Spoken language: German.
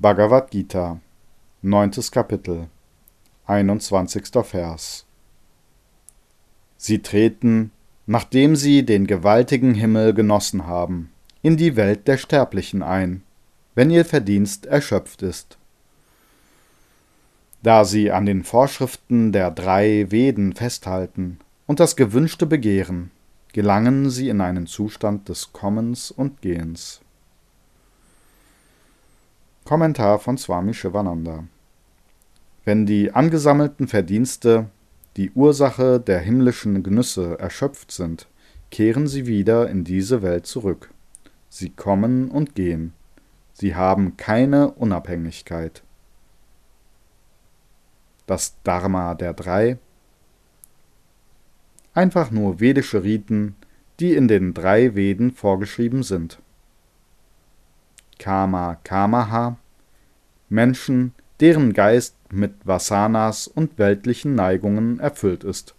Bhagavad Gita, 9. Kapitel, 21. Vers. Sie treten, nachdem sie den gewaltigen Himmel genossen haben, in die Welt der Sterblichen ein, wenn ihr Verdienst erschöpft ist. Da sie an den Vorschriften der drei Veden festhalten und das Gewünschte begehren, gelangen sie in einen Zustand des Kommens und Gehens. Kommentar von Swami Shivananda Wenn die angesammelten Verdienste, die Ursache der himmlischen Genüsse, erschöpft sind, kehren sie wieder in diese Welt zurück. Sie kommen und gehen. Sie haben keine Unabhängigkeit. Das Dharma der Drei Einfach nur vedische Riten, die in den drei Veden vorgeschrieben sind. Kama Kamaha, Menschen, deren Geist mit Vasanas und weltlichen Neigungen erfüllt ist.